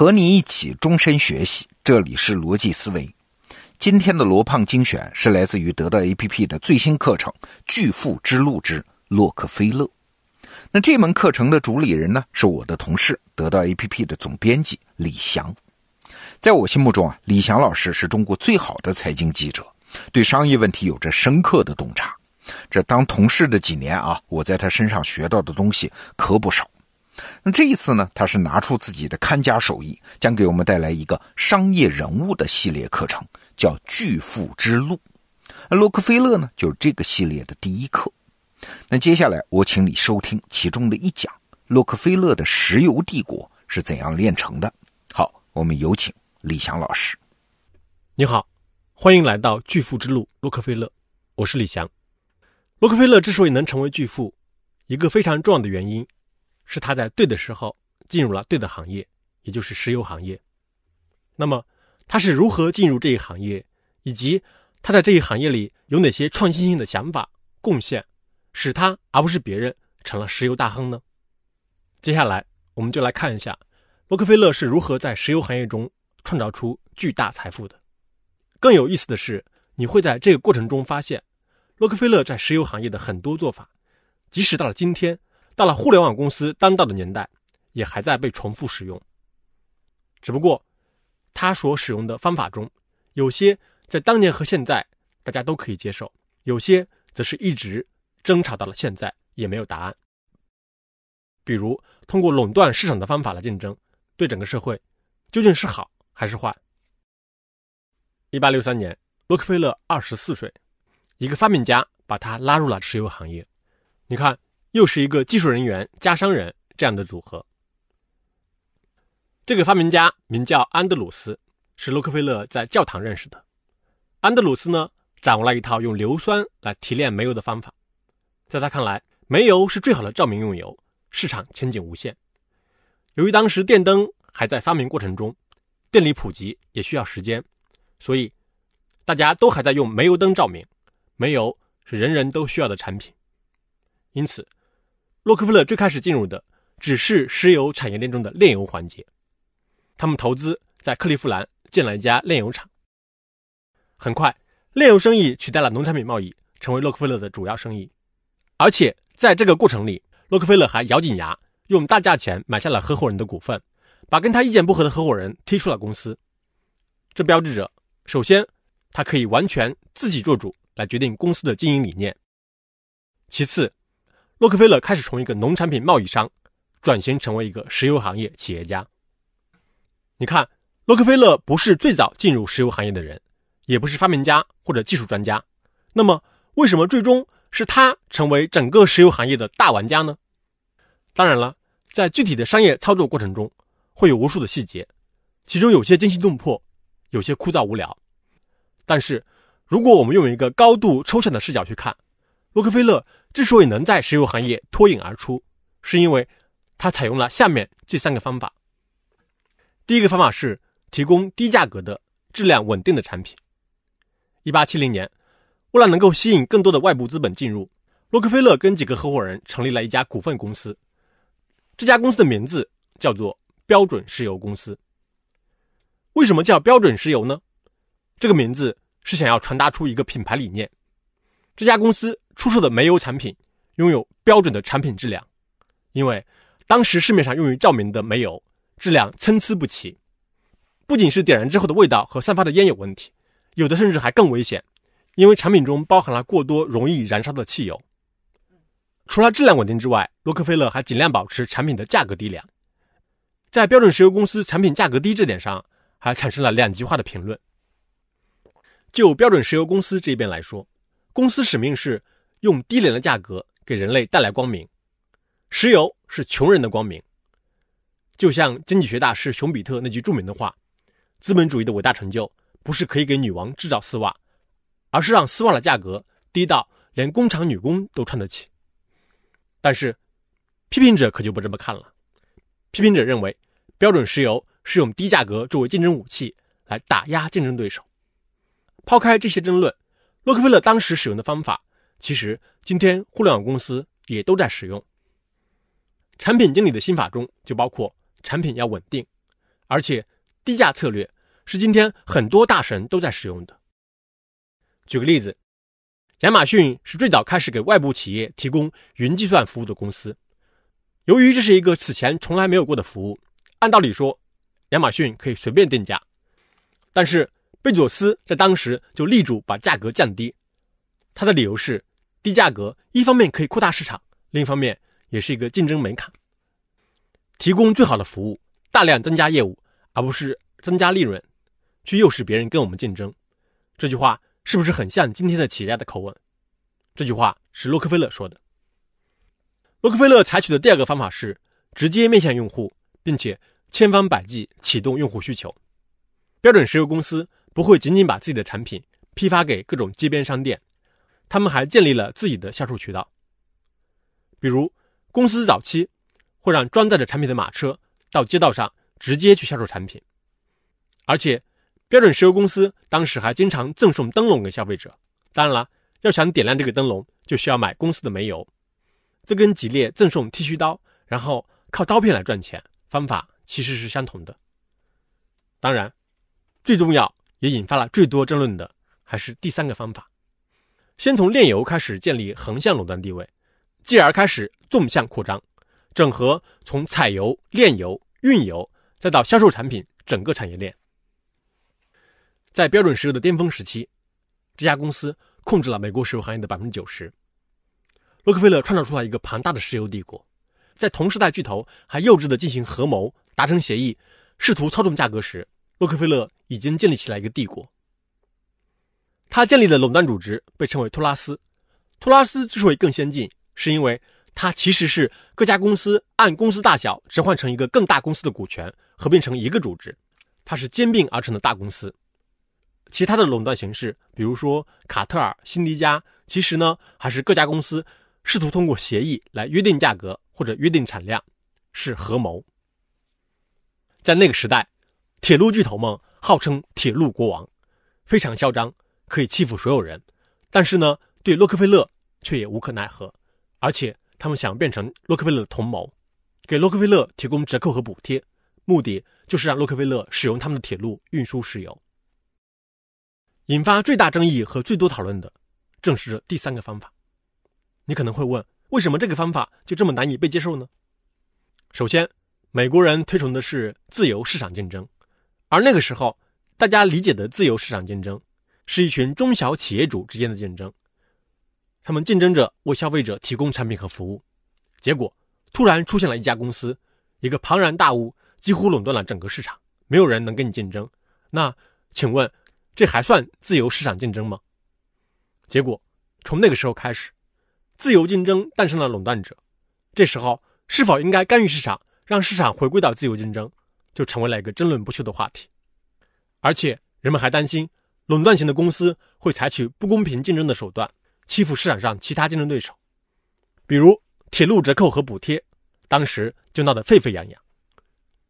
和你一起终身学习，这里是逻辑思维。今天的罗胖精选是来自于得到 APP 的最新课程《巨富之路之洛克菲勒》。那这门课程的主理人呢，是我的同事，得到 APP 的总编辑李翔。在我心目中啊，李翔老师是中国最好的财经记者，对商业问题有着深刻的洞察。这当同事的几年啊，我在他身上学到的东西可不少。那这一次呢，他是拿出自己的看家手艺，将给我们带来一个商业人物的系列课程，叫《巨富之路》。那洛克菲勒呢，就是这个系列的第一课。那接下来我请你收听其中的一讲：洛克菲勒的石油帝国是怎样炼成的。好，我们有请李翔老师。你好，欢迎来到《巨富之路》洛克菲勒，我是李翔。洛克菲勒之所以能成为巨富，一个非常重要的原因。是他在对的时候进入了对的行业，也就是石油行业。那么他是如何进入这一行业，以及他在这一行业里有哪些创新性的想法贡献，使他而不是别人成了石油大亨呢？接下来我们就来看一下洛克菲勒是如何在石油行业中创造出巨大财富的。更有意思的是，你会在这个过程中发现，洛克菲勒在石油行业的很多做法，即使到了今天。到了互联网公司当道的年代，也还在被重复使用。只不过，他所使用的方法中，有些在当年和现在大家都可以接受，有些则是一直争吵到了现在也没有答案。比如，通过垄断市场的方法来竞争，对整个社会究竟是好还是坏？一八六三年，洛克菲勒二十四岁，一个发明家把他拉入了石油行业。你看。又是一个技术人员加商人这样的组合。这个发明家名叫安德鲁斯，是洛克菲勒在教堂认识的。安德鲁斯呢，掌握了一套用硫酸来提炼煤油的方法。在他看来，煤油是最好的照明用油，市场前景无限。由于当时电灯还在发明过程中，电力普及也需要时间，所以大家都还在用煤油灯照明。煤油是人人都需要的产品，因此。洛克菲勒最开始进入的只是石油产业链中的炼油环节，他们投资在克利夫兰建了一家炼油厂。很快，炼油生意取代了农产品贸易，成为洛克菲勒的主要生意。而且在这个过程里，洛克菲勒还咬紧牙，用大价钱买下了合伙人的股份，把跟他意见不合的合伙人踢出了公司。这标志着，首先他可以完全自己做主，来决定公司的经营理念；其次，洛克菲勒开始从一个农产品贸易商转型成为一个石油行业企业家。你看，洛克菲勒不是最早进入石油行业的人，也不是发明家或者技术专家。那么，为什么最终是他成为整个石油行业的大玩家呢？当然了，在具体的商业操作过程中，会有无数的细节，其中有些惊心动魄，有些枯燥无聊。但是，如果我们用一个高度抽象的视角去看，洛克菲勒。之所以能在石油行业脱颖而出，是因为他采用了下面这三个方法。第一个方法是提供低价格的、质量稳定的产品。一八七零年，为了能够吸引更多的外部资本进入，洛克菲勒跟几个合伙人成立了一家股份公司。这家公司的名字叫做标准石油公司。为什么叫标准石油呢？这个名字是想要传达出一个品牌理念。这家公司。出售的煤油产品拥有标准的产品质量，因为当时市面上用于照明的煤油质量参差不齐，不仅是点燃之后的味道和散发的烟有问题，有的甚至还更危险，因为产品中包含了过多容易燃烧的汽油。除了质量稳定之外，洛克菲勒还尽量保持产品的价格低廉。在标准石油公司产品价格低这点上，还产生了两极化的评论。就标准石油公司这边来说，公司使命是。用低廉的价格给人类带来光明，石油是穷人的光明。就像经济学大师熊彼特那句著名的话：“资本主义的伟大成就不是可以给女王制造丝袜，而是让丝袜的价格低到连工厂女工都穿得起。”但是，批评者可就不这么看了。批评者认为，标准石油是用低价格作为竞争武器来打压竞争对手。抛开这些争论，洛克菲勒当时使用的方法。其实，今天互联网公司也都在使用产品经理的心法中就包括产品要稳定，而且低价策略是今天很多大神都在使用的。举个例子，亚马逊是最早开始给外部企业提供云计算服务的公司。由于这是一个此前从来没有过的服务，按道理说，亚马逊可以随便定价。但是贝佐斯在当时就力主把价格降低，他的理由是，低价格一方面可以扩大市场，另一方面也是一个竞争门槛。提供最好的服务，大量增加业务，而不是增加利润，去诱使别人跟我们竞争。这句话是不是很像今天的企业家的口吻？这句话是洛克菲勒说的。洛克菲勒采取的第二个方法是直接面向用户，并且千方百计启动用户需求。标准石油公司不会仅仅把自己的产品批发给各种街边商店，他们还建立了自己的销售渠道。比如，公司早期会让装载着产品的马车到街道上直接去销售产品，而且标准石油公司当时还经常赠送灯笼给消费者。当然了，要想点亮这个灯笼，就需要买公司的煤油。这跟吉列赠送剃须刀，然后靠刀片来赚钱方法其实是相同的。当然。最重要也引发了最多争论的还是第三个方法：先从炼油开始建立横向垄断地位，继而开始纵向扩张，整合从采油、炼油、运油再到销售产品整个产业链。在标准石油的巅峰时期，这家公司控制了美国石油行业的百分之九十。洛克菲勒创造出了一个庞大的石油帝国，在同时代巨头还幼稚的进行合谋、达成协议、试图操纵价格时。洛克菲勒已经建立起来一个帝国。他建立的垄断组织被称为托拉斯。托拉斯之所以更先进，是因为它其实是各家公司按公司大小置换成一个更大公司的股权，合并成一个组织。它是兼并而成的大公司。其他的垄断形式，比如说卡特尔、辛迪加，其实呢还是各家公司试图通过协议来约定价格或者约定产量，是合谋。在那个时代。铁路巨头们号称铁路国王，非常嚣张，可以欺负所有人。但是呢，对洛克菲勒却也无可奈何，而且他们想变成洛克菲勒的同谋，给洛克菲勒提供折扣和补贴，目的就是让洛克菲勒使用他们的铁路运输石油。引发最大争议和最多讨论的，正是第三个方法。你可能会问，为什么这个方法就这么难以被接受呢？首先，美国人推崇的是自由市场竞争。而那个时候，大家理解的自由市场竞争，是一群中小企业主之间的竞争，他们竞争着为消费者提供产品和服务。结果，突然出现了一家公司，一个庞然大物，几乎垄断了整个市场，没有人能跟你竞争。那，请问，这还算自由市场竞争吗？结果，从那个时候开始，自由竞争诞生了垄断者。这时候，是否应该干预市场，让市场回归到自由竞争？就成为了一个争论不休的话题，而且人们还担心垄断型的公司会采取不公平竞争的手段，欺负市场上其他竞争对手，比如铁路折扣和补贴，当时就闹得沸沸扬扬。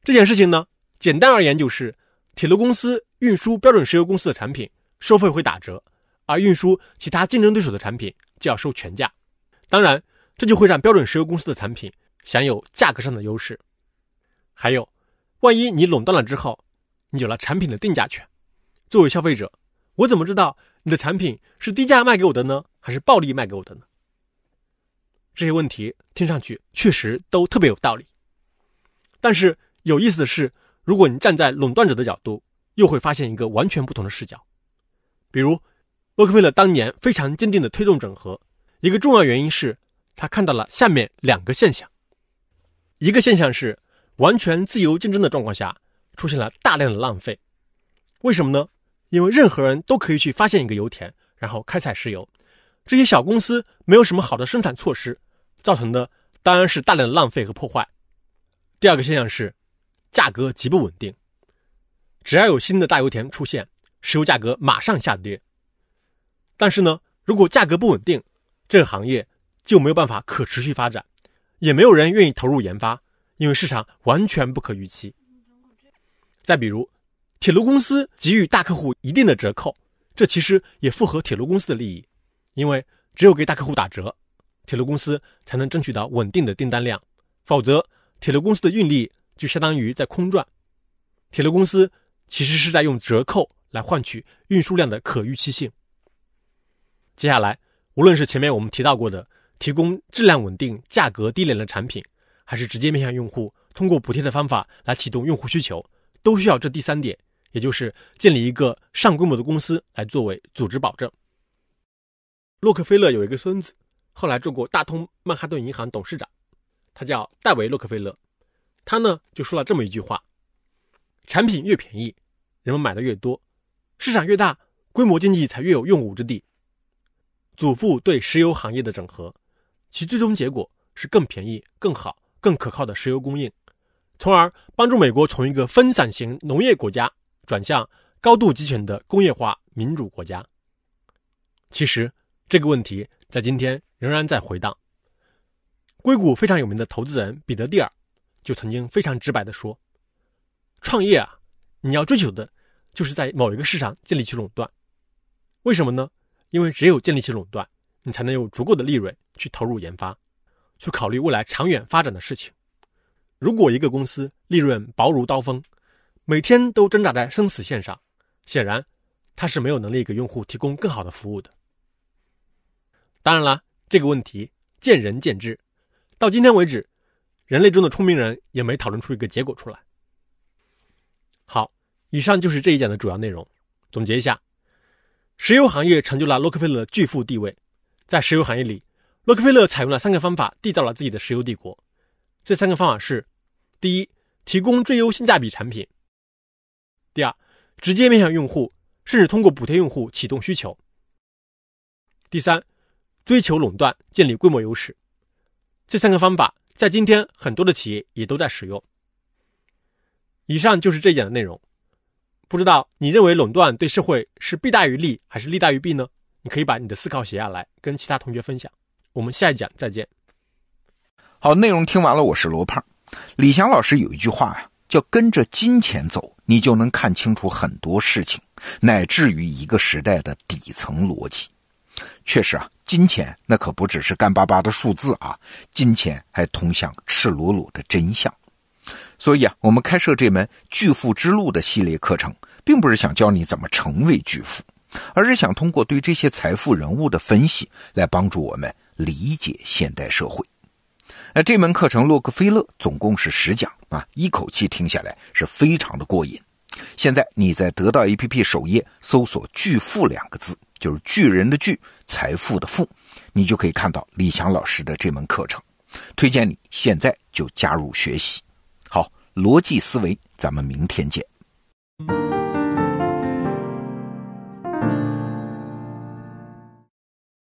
这件事情呢，简单而言就是，铁路公司运输标准石油公司的产品，收费会打折，而运输其他竞争对手的产品就要收全价。当然，这就会让标准石油公司的产品享有价格上的优势，还有。万一你垄断了之后，你有了产品的定价权，作为消费者，我怎么知道你的产品是低价卖给我的呢，还是暴利卖给我的呢？这些问题听上去确实都特别有道理。但是有意思的是，如果你站在垄断者的角度，又会发现一个完全不同的视角。比如，洛克菲勒当年非常坚定的推动整合，一个重要原因是他看到了下面两个现象：一个现象是。完全自由竞争的状况下，出现了大量的浪费。为什么呢？因为任何人都可以去发现一个油田，然后开采石油。这些小公司没有什么好的生产措施，造成的当然是大量的浪费和破坏。第二个现象是，价格极不稳定。只要有新的大油田出现，石油价格马上下跌。但是呢，如果价格不稳定，这个行业就没有办法可持续发展，也没有人愿意投入研发。因为市场完全不可预期。再比如，铁路公司给予大客户一定的折扣，这其实也符合铁路公司的利益，因为只有给大客户打折，铁路公司才能争取到稳定的订单量，否则铁路公司的运力就相当于在空转。铁路公司其实是在用折扣来换取运输量的可预期性。接下来，无论是前面我们提到过的提供质量稳定、价格低廉的产品，还是直接面向用户，通过补贴的方法来启动用户需求，都需要这第三点，也就是建立一个上规模的公司来作为组织保证。洛克菲勒有一个孙子，后来做过大通曼哈顿银行董事长，他叫戴维·洛克菲勒。他呢就说了这么一句话：产品越便宜，人们买的越多，市场越大，规模经济才越有用武之地。祖父对石油行业的整合，其最终结果是更便宜、更好、更可靠的石油供应，从而帮助美国从一个分散型农业国家转向高度集权的工业化民主国家。其实这个问题在今天仍然在回荡。硅谷非常有名的投资人彼得蒂尔就曾经非常直白地说：“创业啊，你要追求的就是在某一个市场建立起垄断。为什么呢？”因为只有建立起垄断，你才能有足够的利润去投入研发，去考虑未来长远发展的事情。如果一个公司利润薄如刀锋，每天都挣扎在生死线上，显然他是没有能力给用户提供更好的服务的。当然了，这个问题见仁见智，到今天为止，人类中的聪明人也没讨论出一个结果出来。好，以上就是这一讲的主要内容，总结一下。石油行业成就了洛克菲勒的巨富地位。在石油行业里，洛克菲勒采用了三个方法缔造了自己的石油帝国。这三个方法是：第一，提供最优性价比产品；第二，直接面向用户，甚至通过补贴用户启动需求；第三，追求垄断，建立规模优势。这三个方法在今天很多的企业也都在使用。以上就是这一讲的内容。不知道你认为垄断对社会是弊大于利还是利大于弊呢？你可以把你的思考写下来，跟其他同学分享。我们下一讲再见。好，内容听完了，我是罗胖。李翔老师有一句话呀，叫“跟着金钱走，你就能看清楚很多事情，乃至于一个时代的底层逻辑”。确实啊，金钱那可不只是干巴巴的数字啊，金钱还通向赤裸裸的真相。所以啊，我们开设这门《巨富之路》的系列课程，并不是想教你怎么成为巨富，而是想通过对这些财富人物的分析，来帮助我们理解现代社会。那这门课程《洛克菲勒》总共是十讲啊，一口气听下来是非常的过瘾。现在你在得到 APP 首页搜索“巨富”两个字，就是巨人的巨，财富的富，你就可以看到李强老师的这门课程。推荐你现在就加入学习。好逻辑思维，咱们明天见。